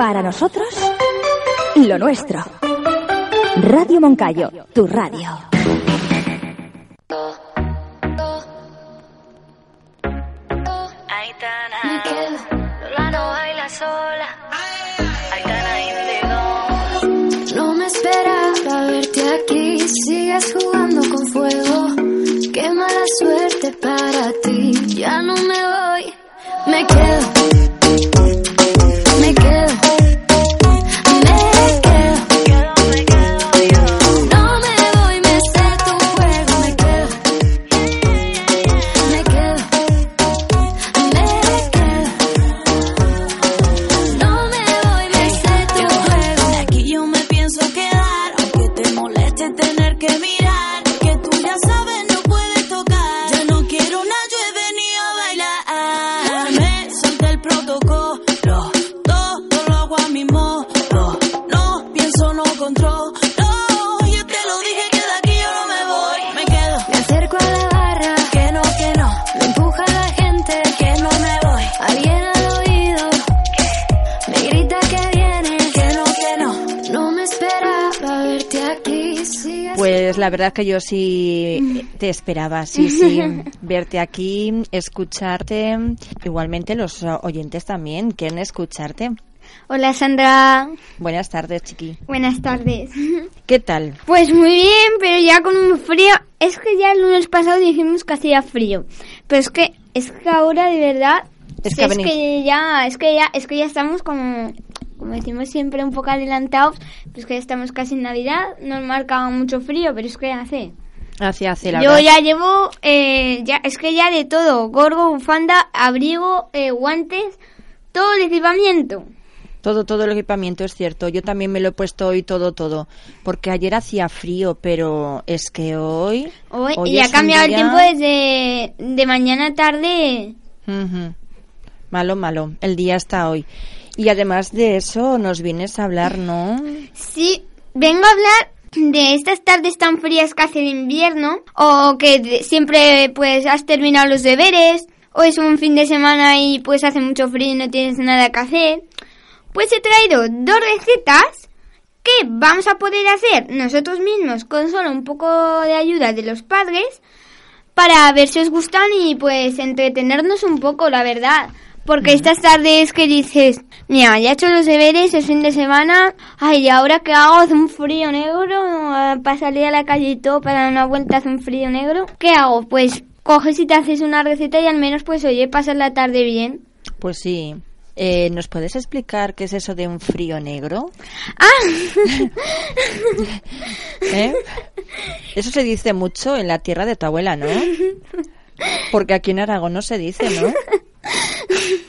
Para nosotros, lo nuestro. Radio Moncayo, tu radio. No me esperaba verte aquí. Sigues jugando con fuego. Qué mala suerte para ti. Ya no me voy. Me quedo. Pues la verdad que yo sí te esperaba, sí, sí, verte aquí, escucharte, igualmente los oyentes también quieren escucharte. Hola Sandra, Buenas tardes, chiqui. buenas tardes. ¿Qué tal? Pues muy bien, pero ya con un frío. Es que ya el lunes pasado dijimos que hacía frío, pero es que es que ahora de verdad Es que ya es que ya es que ya estamos como como decimos siempre un poco adelantados, pues que ya estamos casi en Navidad, nos marca mucho frío, pero es que hace. Hace, hace la Yo verdad. ya llevo, eh, ya es que ya de todo, gorgo, bufanda, abrigo, eh, guantes, todo el equipamiento. Todo, todo el equipamiento es cierto. Yo también me lo he puesto hoy todo, todo. Porque ayer hacía frío, pero es que hoy... Hoy, hoy y ha cambiado el tiempo desde de mañana a tarde. Malo, malo. El día está hoy. Y además de eso, nos vienes a hablar, ¿no? Sí, vengo a hablar de estas tardes tan frías que hace el invierno, o que siempre pues has terminado los deberes, o es un fin de semana y pues hace mucho frío y no tienes nada que hacer. Pues he traído dos recetas que vamos a poder hacer nosotros mismos con solo un poco de ayuda de los padres para ver si os gustan y pues entretenernos un poco, la verdad. Porque estas tardes que dices, mira, ya he hecho los deberes, es fin de semana, ay, ¿y ahora qué hago? Hace un frío negro, Ah, para salir a la calle y todo, para dar una vuelta hace un frío negro. ¿Qué hago? Pues coges y te haces una receta y al menos pues oye, pasas la tarde bien. Pues sí. Eh, ¿Nos puedes explicar qué es eso de un frío negro? ¿Eh? Eso se dice mucho en la tierra de tu abuela, ¿no? Porque aquí en Aragón no se dice, ¿no?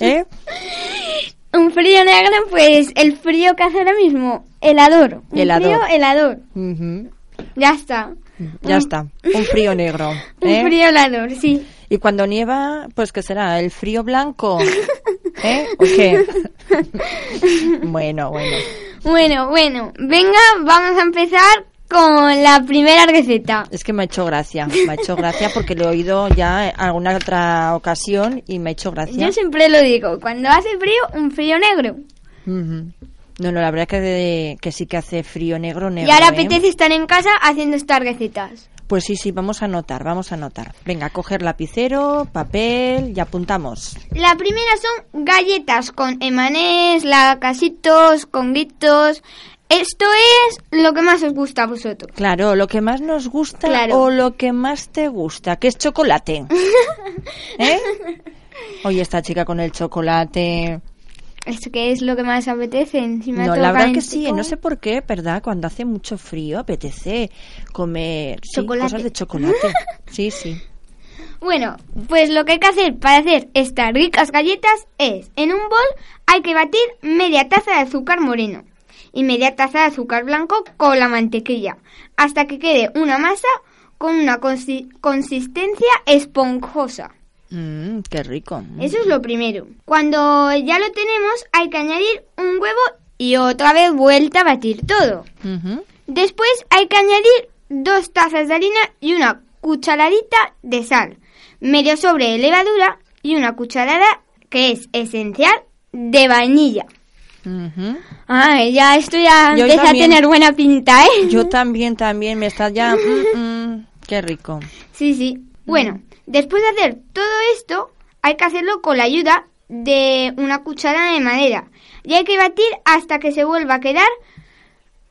¿Eh? Un frío negro, pues el frío que hace ahora mismo, helador. Un Helador. frío helador. Ya está. Ya está. Un frío negro. Un ¿eh? frío helador, sí. Y cuando nieva, pues ¿qué será? ¿El frío blanco? ¿Eh? ¿O qué? bueno, bueno. Bueno, bueno, venga, vamos a empezar con la primera receta. Es que me ha hecho gracia. Me ha hecho gracia porque lo he oído ya en alguna otra ocasión y me ha hecho gracia. Yo siempre lo digo, cuando hace frío, un frío negro. No, no, la verdad que, que sí que hace frío negro, negro. y ahora ¿eh? apetece estar en casa haciendo estas recetas. Pues sí, sí, vamos a anotar, vamos a anotar. Venga, coger lapicero, papel y apuntamos. La primera son galletas con emanés, lacasitos, conguitos. Esto es lo que más os gusta a vosotros. Claro, lo que más nos gusta Claro. o lo que más te gusta, que es chocolate. ¿Eh? Oye, esta chica con el chocolate. ¿Esto qué es lo que más apetece? Encima No, la verdad que sí, no sé por qué, ¿verdad? Cuando hace mucho frío apetece comer sí, cosas de chocolate. Sí, sí. Bueno, pues lo que hay que hacer para hacer estas ricas galletas es, en un bol hay que batir media taza de azúcar moreno y media taza de azúcar blanco con la mantequilla, hasta que quede una masa con una consi- consistencia esponjosa. Mm, qué rico. Mm. Eso es lo primero. Cuando ya lo tenemos hay que añadir un huevo y otra vez vuelta a batir todo. Después hay que añadir dos tazas de harina y una cucharadita de sal, medio sobre de levadura y una cucharada, que es esencial, de vainilla. Ay, ya esto ya Yo empieza también. a tener buena pinta, ¿eh? Yo también, también, me está ya... mm, mm, qué rico. Sí, sí. Bueno, después de hacer todo esto, hay que hacerlo con la ayuda de una cuchara de madera. Y hay que batir hasta que se vuelva a quedar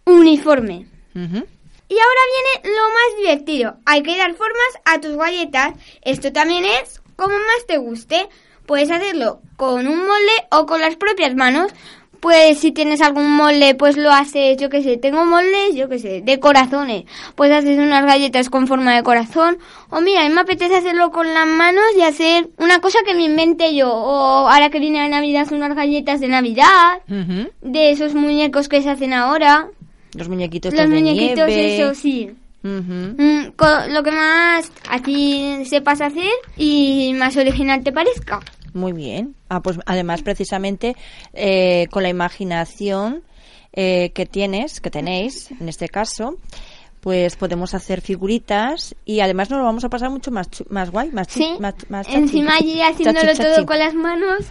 uniforme. Y ahora viene lo más divertido. Hay que dar formas a tus galletas. Esto también es como más te guste. Puedes hacerlo con un molde o con las propias manos. Pues si tienes algún molde, pues lo haces, yo qué sé, tengo moldes, yo qué sé, de corazones. Pues haces unas galletas con forma de corazón. O mira, a mí me apetece hacerlo con las manos y hacer una cosa que me invente yo. O ahora que viene la Navidad, unas galletas de Navidad. Ujú. De esos muñecos que se hacen ahora. Los muñequitos Los de muñequitos, nieve. eso sí. Ujú. Mm, co- lo que más a ti sepas hacer y más original te parezca. Muy bien. Ah, pues además, precisamente, eh, con la imaginación eh, que tienes, que tenéis, en este caso, pues podemos hacer figuritas y además nos lo vamos a pasar mucho más, más guay, más, Sí, más, más encima allí haciéndolo Chachi, chachi. todo con las manos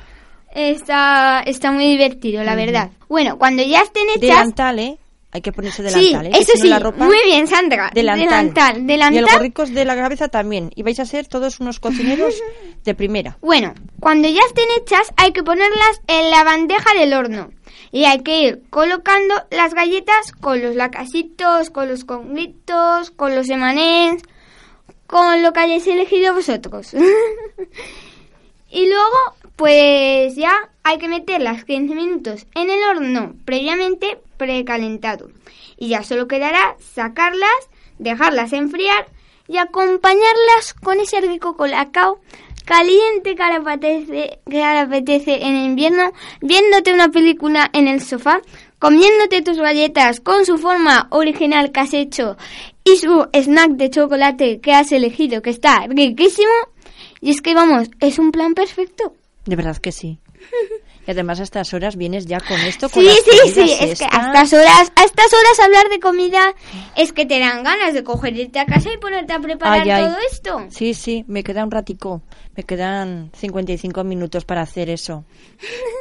está, está muy divertido, la verdad. Bueno, cuando ya estén hechas... Delantal, ¿eh? Hay que ponerse sí, delantal, ¿eh? Que eso sí, la ropa- muy bien, Sandra. Delantal. Delantal, Y delantal. el gorricos de la cabeza también. Y vais a ser todos unos cocineros de primera. Bueno, cuando ya estén hechas hay que ponerlas en la bandeja del horno. Y hay que ir colocando las galletas con los lacasitos, con los conglitos, con los emanés, con lo que hayáis elegido vosotros. y luego, pues ya hay que meterlas 15 minutos en el horno previamente precalentado. Y ya solo quedará sacarlas, dejarlas enfriar y acompañarlas con ese rico colacao caliente que apetece, que apetece en invierno, viéndote una película en el sofá, comiéndote tus galletas con su forma original que has hecho y su snack de chocolate que has elegido que está riquísimo. Y es que vamos, es un plan perfecto. De verdad que sí. Y además a estas horas vienes ya con esto, con Sí, las sí, sí, es que a estas. horas, a estas horas hablar de comida es que te dan ganas de coger irte a casa y ponerte a preparar Ay, ay. todo esto. Sí, sí, me queda un ratico. Me quedan 55 minutos para hacer eso.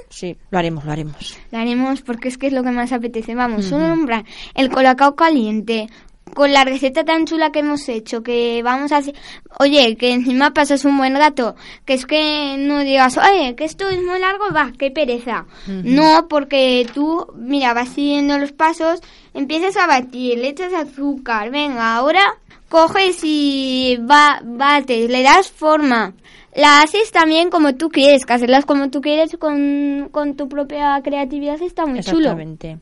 Sí, lo haremos, lo haremos. Lo haremos porque es que es lo que más apetece. Vamos, solo nombrar el colacao caliente con la receta tan chula que hemos hecho, que vamos a hacer... Oye, que encima pasas un buen rato, que es que no digas, oye, que esto es muy largo, va, qué pereza. No, porque tú, mira, vas siguiendo los pasos, empiezas a batir, le echas azúcar, venga, ahora coges y va, bates, le das forma. La haces también como tú quieres, que hacerlas como tú quieres con, con tu propia creatividad está muy chulo. Exactamente.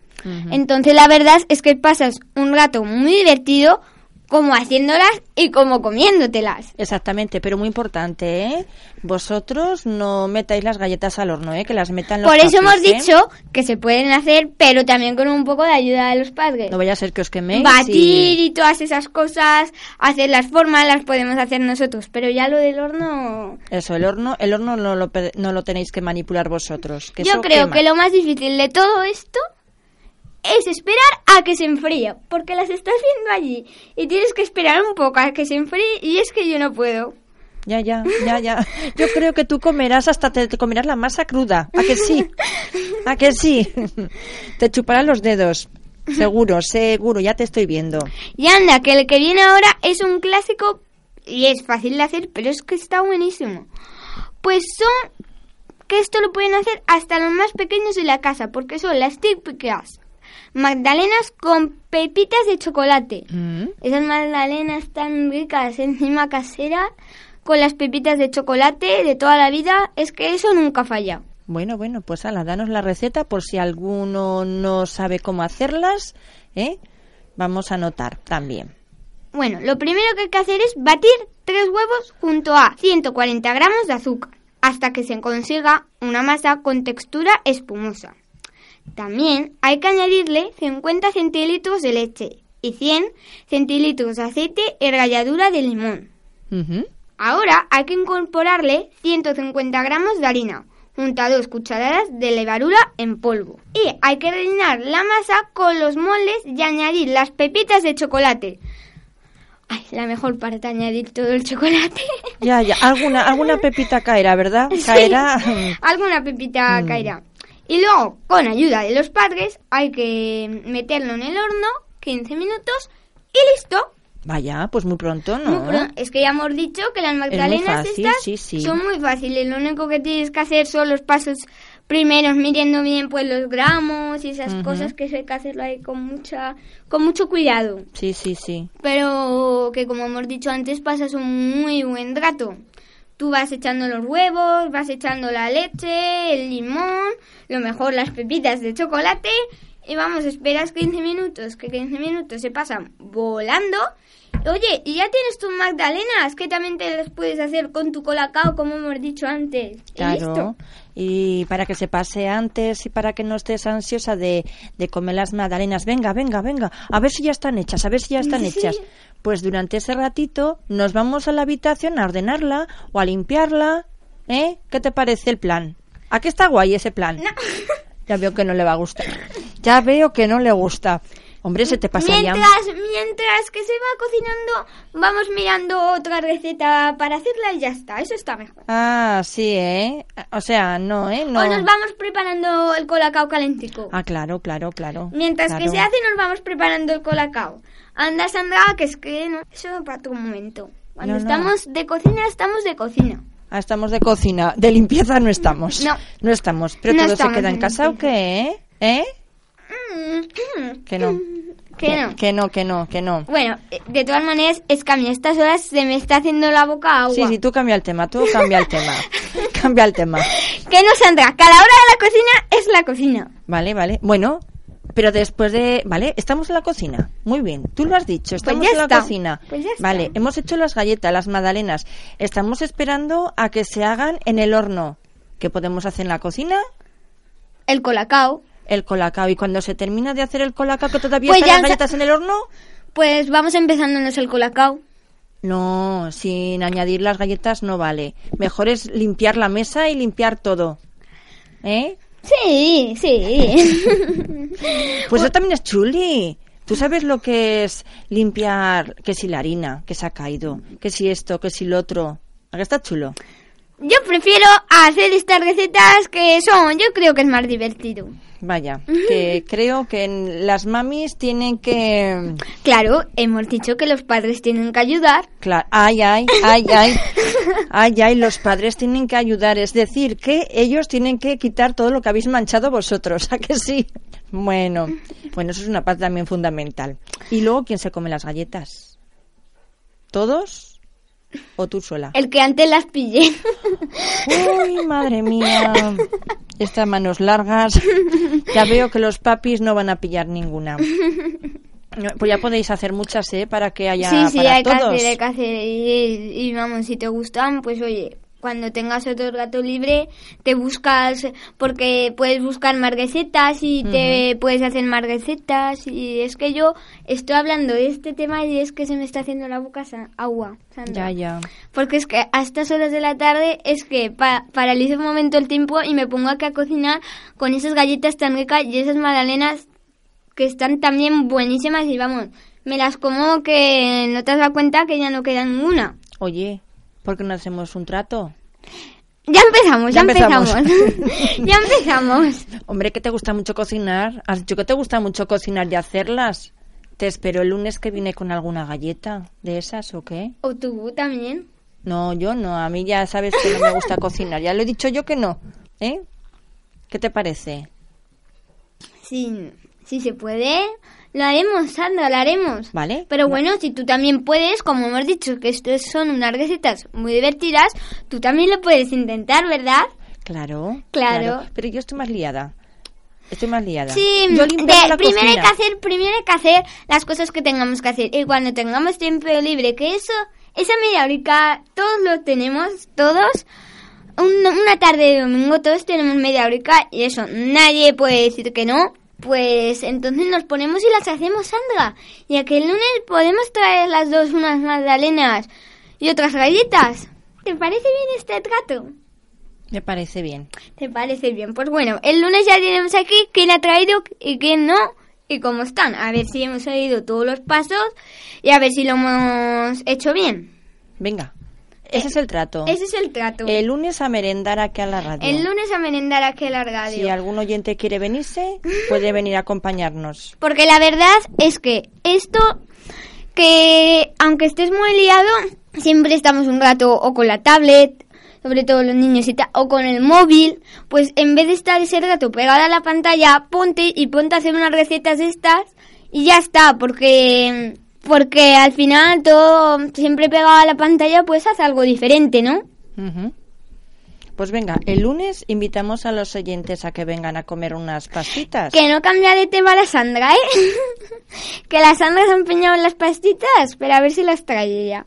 Entonces la verdad es que pasas un rato muy divertido como haciéndolas y como comiéndotelas. Exactamente, pero muy importante, ¿eh? Vosotros no metáis las galletas al horno, ¿eh? Que las metan los Por eso hemos ¿eh? dicho que se pueden hacer, pero también con un poco de ayuda de los padres. No vaya a ser que os queméis Batir y... y todas esas cosas, hacer las formas las podemos hacer nosotros, pero ya lo del horno... Eso, el horno, el horno no lo, no lo tenéis que manipular vosotros. Que Yo creo quema. que lo más difícil de todo esto es esperar a que se enfríe, porque las estás viendo allí y tienes que esperar un poco a que se enfríe y es que yo no puedo. Ya, ya, ya, ya. Yo creo que tú comerás hasta te, te comerás la masa cruda. ¿A que sí? ¿A que sí? Te chuparán los dedos. Seguro, seguro, ya te estoy viendo. Y anda, que el que viene ahora es un clásico y es fácil de hacer, pero es que está buenísimo. Pues son que esto lo pueden hacer hasta los más pequeños de la casa, porque son las típicas magdalenas con pepitas de chocolate. Mm. Esas magdalenas tan ricas, encima caseras, con las pepitas de chocolate de toda la vida, es que eso nunca falla. Bueno, bueno, pues ala, danos la receta por si alguno no sabe cómo hacerlas, ¿eh? Vamos a anotar también. Bueno, lo primero que hay que hacer es batir tres huevos junto a 140 gramos de azúcar hasta que se consiga una masa con textura espumosa. También hay que añadirle 50 centilitros de leche y 100 centilitros de aceite y ralladura de limón. Ahora hay que incorporarle 150 gramos de harina junto a dos cucharadas de levadura en polvo. Y hay que rellenar la masa con los moldes y añadir las pepitas de chocolate. Ay, la mejor parte añadir todo el chocolate. Ya, ya, alguna, alguna pepita caerá, ¿verdad? Caerá. Alguna pepita Mm. Y luego, con ayuda de los padres, hay que meterlo en el horno 15 minutos y listo. Vaya, pues muy pronto, ¿no? Muy pronto. Es que ya hemos dicho que las magdalenas fácil, estas sí, sí. son muy fáciles. Lo único que tienes que hacer son los pasos primeros, midiendo bien pues los gramos y esas cosas que hay que hacerlo ahí con mucha, con mucho cuidado. Sí, sí, sí. Pero que como hemos dicho antes, pasas un muy buen rato. Tú vas echando los huevos, vas echando la leche, el limón, lo mejor las pepitas de chocolate y vamos, esperas 15 minutos, que 15 minutos se pasan volando. Oye, y ya tienes tus magdalenas, que también te las puedes hacer con tu colacao, como hemos dicho antes. Y Claro. listo. Y para que se pase antes y para que no estés ansiosa de, de comer las magdalenas. Venga, venga, venga. A ver si ya están hechas, a ver si ya están Sí. hechas. Pues durante ese ratito nos vamos a la habitación a ordenarla o a limpiarla. ¿Eh? ¿Qué te parece el plan? ¿A qué está guay ese plan? Ya veo que no le va a gustar. Ya veo que no le gusta. Hombre, se te pasaría... Mientras, mientras que se va cocinando, vamos mirando otra receta para hacerla y ya está. Eso está mejor. Ah, sí, ¿eh? O sea, no, ¿eh? No. O nos vamos preparando el colacao calentico. Ah, claro, claro, claro. Mientras que claro. se hace, nos vamos preparando el colacao. Anda, Sandra, que es que no, eso para otro momento. Cuando No, no. estamos de cocina, estamos de cocina. Ah, estamos de cocina. De limpieza no estamos. No. No estamos. ¿Pero No todo se estamos queda en casa o qué, eh? ¿Eh? Mm, Que no. Que no. Que no, que no, que no. Bueno, eh, de todas maneras, es que a mí a estas horas se me está haciendo la boca agua. Sí, sí, tú cambia el tema, tú cambia el tema. cambia el tema. Que no, Sandra, que a la hora de la cocina es la cocina. Vale, vale. Bueno, pero después de... Vale, estamos en la cocina. Muy bien. Tú lo has dicho, estamos Pues ya en la está. cocina. Pues ya está. Vale, hemos hecho las galletas, las magdalenas. Estamos esperando a que se hagan en el horno. ¿Qué podemos hacer en la cocina? El colacao. El colacao. Y cuando se termina de hacer el colacao, que todavía Pues están las galletas en el horno... Pues vamos empezándonos el colacao. No, sin añadir las galletas no vale. Mejor es limpiar la mesa y limpiar todo. ¿Eh? Sí, sí. Pues eso también es chuli. ¿Tú sabes lo que es limpiar, que si la harina, que se ha caído, que si esto, que si lo otro? ¿A que está chulo? Yo prefiero hacer estas recetas que son, yo creo que es más divertido. Vaya, que creo que las mamis tienen que... Claro, hemos dicho que los padres tienen que ayudar. Claro, ay, ay, ay, ay, ay, ay, los padres tienen que ayudar, es decir, que ellos tienen que quitar todo lo que habéis manchado vosotros, ¿a que sí? Bueno, bueno, eso es una parte también fundamental. ¿Y luego quién se come las galletas? ¿Todos? ¿O tú sola? El que antes las pillé. Uy, madre mía, estas manos largas, ya veo que los papis no van a pillar ninguna. Pues ya podéis hacer muchas, ¿eh? Para que haya sí, sí, para hay que todos. hacer, hay que hacer. Y, y vamos, si te gustan, pues oye, cuando tengas otro rato libre, te buscas, porque puedes buscar más recetas y te puedes hacer más recetas. Y es que yo estoy hablando de este tema y es que se me está haciendo la boca sa- agua. Sandra. Ya, ya. Porque es que a estas horas de la tarde es que pa paralizo un momento el tiempo y me pongo aquí a cocinar con esas galletas tan ricas y esas magdalenas que están también buenísimas y vamos, me las como que no te has dado cuenta que ya no queda ninguna. Oye, ¿por qué no hacemos un trato? Ya empezamos, Ya ya, empezamos. empezamos. ya empezamos. Hombre, que te gusta mucho cocinar. Has dicho que te gusta mucho cocinar y hacerlas. Te espero el lunes que viene con alguna galleta de esas o qué. O tú también. No, yo no. A mí ya sabes que no me gusta cocinar. Ya lo he dicho yo que no. ¿Eh? ¿Qué te parece? Sí, si se puede, lo haremos, Sandra, lo haremos. ¿Vale? Pero bueno, si tú también puedes, como hemos dicho que estas son unas recetas muy divertidas, tú también lo puedes intentar, ¿verdad? Claro. Claro. Pero yo estoy más liada. Estoy más liada. Sí, Yo de- la primero hay que hacer, primero hay que hacer las cosas que tengamos que hacer. Y cuando tengamos tiempo libre, que eso, esa media horica, todos lo tenemos, todos. Un- una tarde de domingo todos tenemos media horica y eso, nadie puede decir que no. Pues entonces nos ponemos y las hacemos, Sandra. Y aquel lunes podemos traer las dos unas magdalenas y otras galletas. ¿Te parece bien este trato? Me parece bien. ¿Te parece bien? Pues bueno, el lunes ya tenemos aquí quién ha traído y quién no y cómo están. A ver si hemos seguido todos los pasos y a ver si lo hemos hecho bien. Venga. Ese es el trato. Ese es el trato. El lunes a merendar aquí a la radio. El lunes a merendar aquí a la radio. Si algún oyente quiere venirse, puede venir a acompañarnos. Porque la verdad es que esto, que aunque estés muy liado, siempre estamos un rato o con la tablet, sobre todo los niños y tal, o con el móvil, pues en vez de estar ese rato pegada a la pantalla, ponte y ponte a hacer unas recetas de estas y ya está, porque porque al final todo siempre pegado a la pantalla, pues hace algo diferente, ¿no? Pues venga, el lunes invitamos a los oyentes a que vengan a comer unas pastitas. Que no cambia de tema la Sandra, ¿eh? que la Sandra se ha empeñado en las pastitas, pero a ver si las trae ella.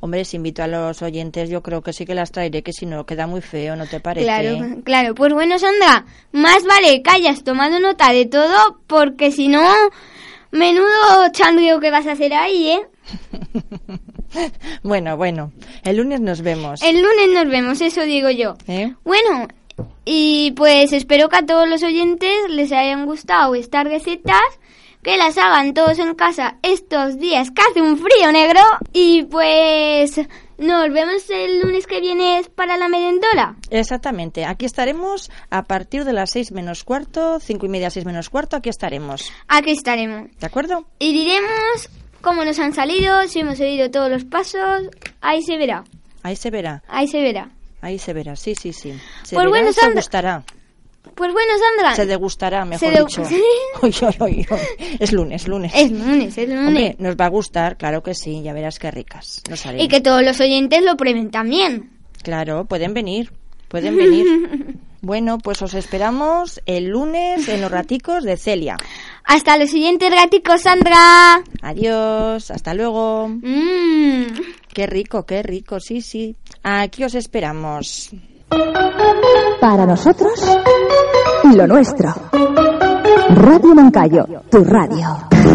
Hombre, si invito a los oyentes, yo creo que sí que las traeré, que si no queda muy feo, ¿no te parece? Claro, claro. Pues bueno, Sandra, más vale que hayas tomado nota de todo, porque si no, menudo chandrio que vas a hacer ahí, ¿eh? bueno, bueno, el lunes nos vemos. El lunes nos vemos, eso digo yo. ¿eh? Bueno, y pues espero que a todos los oyentes les hayan gustado estas recetas, que las hagan todos en casa estos días que hace un frío negro. Y pues nos vemos el lunes que viene para la merendola. Exactamente, aquí estaremos a partir de las seis menos cuarto, cinco y media, seis menos cuarto, aquí estaremos. Aquí estaremos. ¿De acuerdo? Y diremos cómo nos han salido, si hemos seguido todos los pasos. Ahí se verá, Ahí se verá, ahí se verá. ahí se verá, sí, sí, sí. Se Pues verá bueno, y se Sandra- gustará. Pues bueno, Sandra. Se degustará, mejor Se dicho. Uy, uy, uy. Es lunes, lunes. Es lunes, es lunes. Hombre, nos va a gustar, claro que sí, ya verás qué ricas. Nos y que todos los oyentes lo prueben también. Claro, pueden venir, pueden venir. bueno, pues os esperamos el lunes en los raticos de Celia. Hasta los siguientes gaticos, Sandra. Adiós, hasta luego. Mmm. Qué rico, qué rico, sí, sí. Aquí os esperamos. Para nosotros, lo nuestro. Radio Moncayo, tu radio.